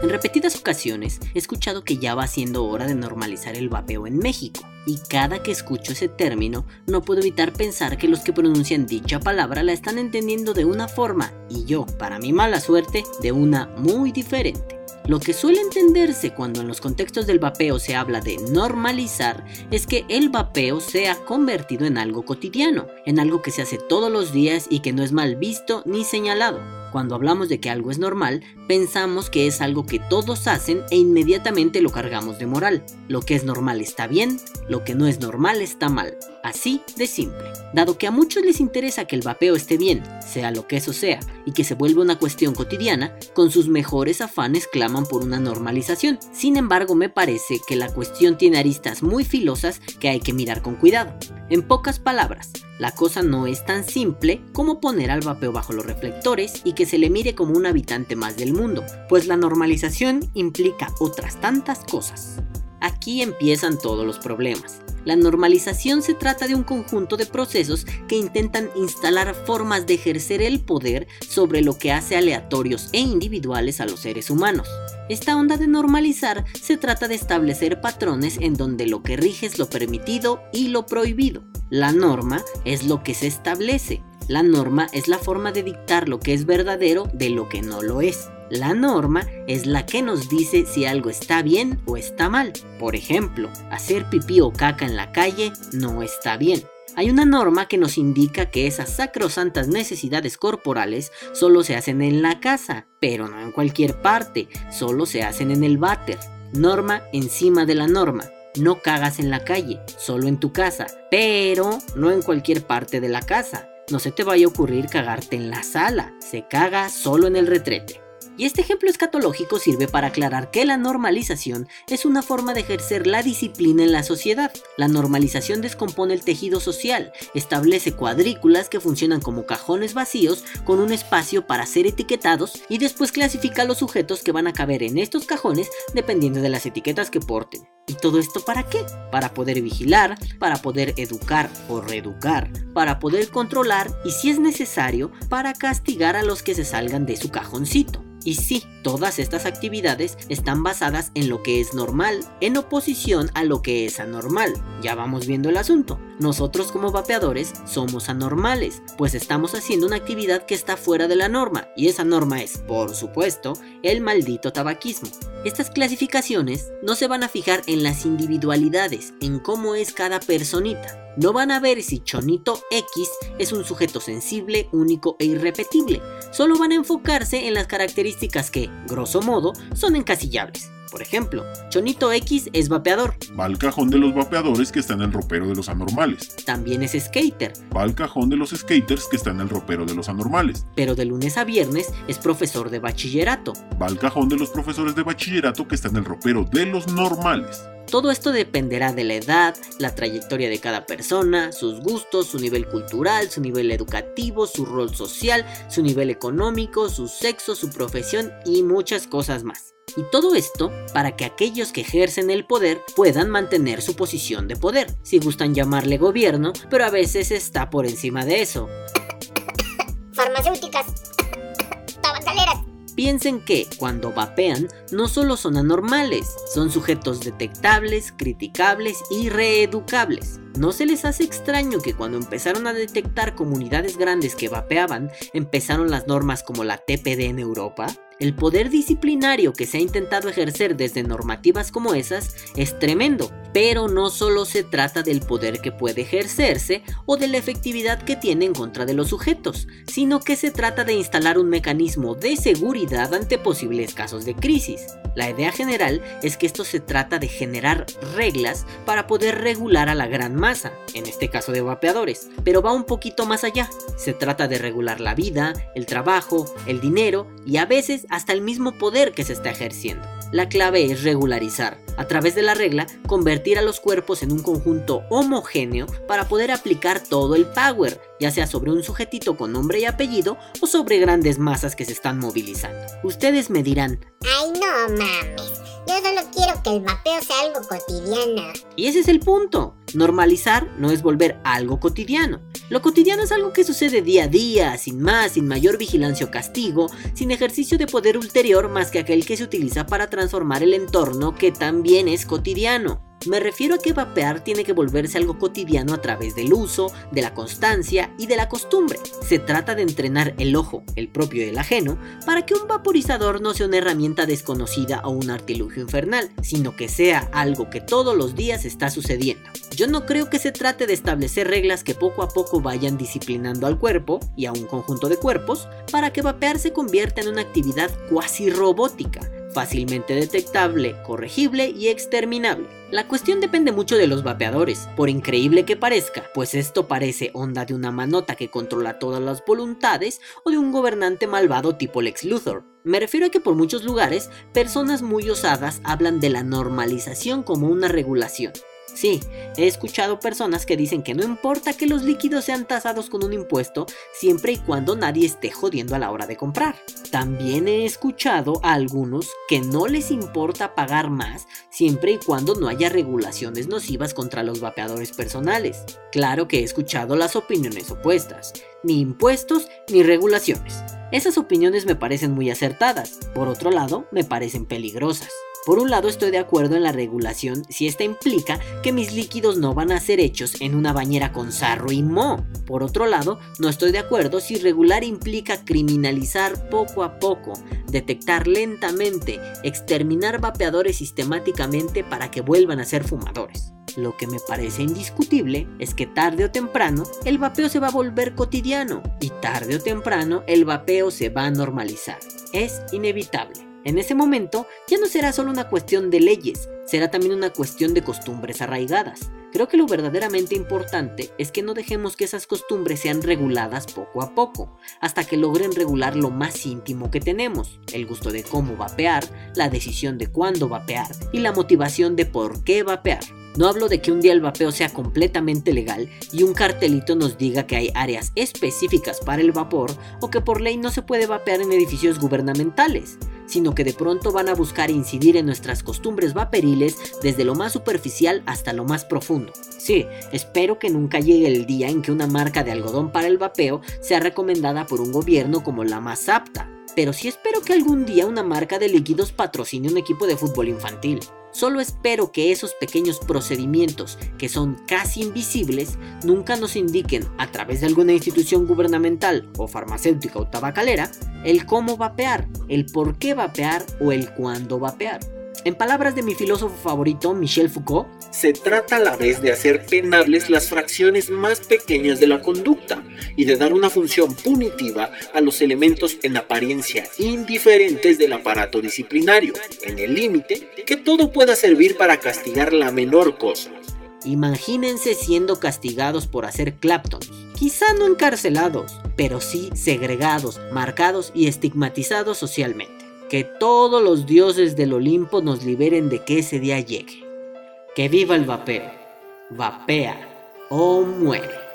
En repetidas ocasiones he escuchado que ya va siendo hora de normalizar el vapeo en México, y cada que escucho ese término no puedo evitar pensar que los que pronuncian dicha palabra la están entendiendo de una forma y yo, para mi mala suerte, de una muy diferente. Lo que suele entenderse cuando en los contextos del vapeo se habla de normalizar es que el vapeo se ha convertido en algo cotidiano, en algo que se hace todos los días y que no es mal visto ni señalado. Cuando hablamos de que algo es normal, pensamos que es algo que todos hacen e inmediatamente lo cargamos de moral. Lo que es normal está bien, lo que no es normal está mal. Así de simple. Dado que a muchos les interesa que el vapeo esté bien, sea lo que eso sea, y que se vuelva una cuestión cotidiana, con sus mejores afanes claman por una normalización. Sin embargo, me parece que la cuestión tiene aristas muy filosas que hay que mirar con cuidado. En pocas palabras, la cosa no es tan simple como poner al vapeo bajo los reflectores y que se le mire como un habitante más del mundo, pues la normalización implica otras tantas cosas. Aquí empiezan todos los problemas. La normalización se trata de un conjunto de procesos que intentan instalar formas de ejercer el poder sobre lo que hace aleatorios e individuales a los seres humanos. Esta onda de normalizar se trata de establecer patrones en donde lo que rige es lo permitido y lo prohibido. La norma es lo que se establece. La norma es la forma de dictar lo que es verdadero de lo que no lo es. La norma es la que nos dice si algo está bien o está mal. Por ejemplo, hacer pipí o caca en la calle no está bien. Hay una norma que nos indica que esas sacrosantas necesidades corporales solo se hacen en la casa, pero no en cualquier parte, solo se hacen en el váter. Norma encima de la norma. No cagas en la calle, solo en tu casa, pero no en cualquier parte de la casa. No se te vaya a ocurrir cagarte en la sala, se caga solo en el retrete. Y este ejemplo escatológico sirve para aclarar que la normalización es una forma de ejercer la disciplina en la sociedad. La normalización descompone el tejido social, establece cuadrículas que funcionan como cajones vacíos con un espacio para ser etiquetados y después clasifica a los sujetos que van a caber en estos cajones dependiendo de las etiquetas que porten. ¿Y todo esto para qué? Para poder vigilar, para poder educar o reeducar, para poder controlar y si es necesario, para castigar a los que se salgan de su cajoncito. Y sí, todas estas actividades están basadas en lo que es normal, en oposición a lo que es anormal. Ya vamos viendo el asunto. Nosotros como vapeadores somos anormales, pues estamos haciendo una actividad que está fuera de la norma, y esa norma es, por supuesto, el maldito tabaquismo. Estas clasificaciones no se van a fijar en las individualidades, en cómo es cada personita. No van a ver si Chonito X es un sujeto sensible, único e irrepetible. Solo van a enfocarse en las características que, grosso modo, son encasillables. Por ejemplo, Chonito X es vapeador. Va al cajón de los vapeadores que está en el ropero de los anormales. También es skater. Va al cajón de los skaters que está en el ropero de los anormales. Pero de lunes a viernes es profesor de bachillerato. Va al cajón de los profesores de bachillerato que está en el ropero de los normales. Todo esto dependerá de la edad, la trayectoria de cada persona, sus gustos, su nivel cultural, su nivel educativo, su rol social, su nivel económico, su sexo, su profesión y muchas cosas más. Y todo esto para que aquellos que ejercen el poder puedan mantener su posición de poder, si gustan llamarle gobierno, pero a veces está por encima de eso. Farmacéuticas. Tabacaleras. Piensen que, cuando vapean, no solo son anormales, son sujetos detectables, criticables y reeducables. ¿No se les hace extraño que cuando empezaron a detectar comunidades grandes que vapeaban, empezaron las normas como la TPD en Europa? El poder disciplinario que se ha intentado ejercer desde normativas como esas es tremendo, pero no solo se trata del poder que puede ejercerse o de la efectividad que tiene en contra de los sujetos, sino que se trata de instalar un mecanismo de seguridad ante posibles casos de crisis. La idea general es que esto se trata de generar reglas para poder regular a la gran masa, en este caso de vapeadores, pero va un poquito más allá. Se trata de regular la vida, el trabajo, el dinero y a veces hasta el mismo poder que se está ejerciendo. La clave es regularizar, a través de la regla, convertir a los cuerpos en un conjunto homogéneo para poder aplicar todo el power, ya sea sobre un sujetito con nombre y apellido o sobre grandes masas que se están movilizando. Ustedes me dirán, Ay, no mames. Yo solo quiero que el vapeo sea algo cotidiano. y ese es el punto. Normalizar no es volver algo cotidiano. Lo cotidiano es algo que sucede día a día, sin más, sin mayor vigilancia o castigo, sin ejercicio de poder ulterior más que aquel que se utiliza para transformar el entorno que también es cotidiano. Me refiero a que vapear tiene que volverse algo cotidiano a través del uso, de la constancia y de la costumbre. Se trata de entrenar el ojo, el propio y el ajeno, para que un vaporizador no sea una herramienta desconocida o un artilugio infernal, sino que sea algo que todos los días está sucediendo. Yo no creo que se trate de establecer reglas que poco a poco vayan disciplinando al cuerpo y a un conjunto de cuerpos para que vapear se convierta en una actividad cuasi robótica fácilmente detectable, corregible y exterminable. La cuestión depende mucho de los vapeadores, por increíble que parezca, pues esto parece onda de una manota que controla todas las voluntades o de un gobernante malvado tipo Lex Luthor. Me refiero a que por muchos lugares, personas muy osadas hablan de la normalización como una regulación, Sí, he escuchado personas que dicen que no importa que los líquidos sean tasados con un impuesto siempre y cuando nadie esté jodiendo a la hora de comprar. También he escuchado a algunos que no les importa pagar más siempre y cuando no haya regulaciones nocivas contra los vapeadores personales. Claro que he escuchado las opiniones opuestas, ni impuestos ni regulaciones. Esas opiniones me parecen muy acertadas, por otro lado me parecen peligrosas. Por un lado estoy de acuerdo en la regulación si esta implica que mis líquidos no van a ser hechos en una bañera con sarro y mo. Por otro lado, no estoy de acuerdo si regular implica criminalizar poco a poco, detectar lentamente, exterminar vapeadores sistemáticamente para que vuelvan a ser fumadores. Lo que me parece indiscutible es que tarde o temprano el vapeo se va a volver cotidiano y tarde o temprano el vapeo se va a normalizar. Es inevitable. En ese momento ya no será solo una cuestión de leyes, será también una cuestión de costumbres arraigadas. Creo que lo verdaderamente importante es que no dejemos que esas costumbres sean reguladas poco a poco, hasta que logren regular lo más íntimo que tenemos, el gusto de cómo vapear, la decisión de cuándo vapear y la motivación de por qué vapear. No hablo de que un día el vapeo sea completamente legal y un cartelito nos diga que hay áreas específicas para el vapor o que por ley no se puede vapear en edificios gubernamentales sino que de pronto van a buscar incidir en nuestras costumbres vaporiles desde lo más superficial hasta lo más profundo. Sí, espero que nunca llegue el día en que una marca de algodón para el vapeo sea recomendada por un gobierno como la más apta, pero sí espero que algún día una marca de líquidos patrocine un equipo de fútbol infantil. Solo espero que esos pequeños procedimientos, que son casi invisibles, nunca nos indiquen, a través de alguna institución gubernamental o farmacéutica o tabacalera, el cómo vapear, el por qué vapear o el cuándo vapear. En palabras de mi filósofo favorito, Michel Foucault, se trata a la vez de hacer penables las fracciones más pequeñas de la conducta y de dar una función punitiva a los elementos en apariencia indiferentes del aparato disciplinario, en el límite que todo pueda servir para castigar la menor cosa. Imagínense siendo castigados por hacer Clapton, quizá no encarcelados, pero sí segregados, marcados y estigmatizados socialmente. Que todos los dioses del Olimpo nos liberen de que ese día llegue. Que viva el vapeo. Vapea o muere.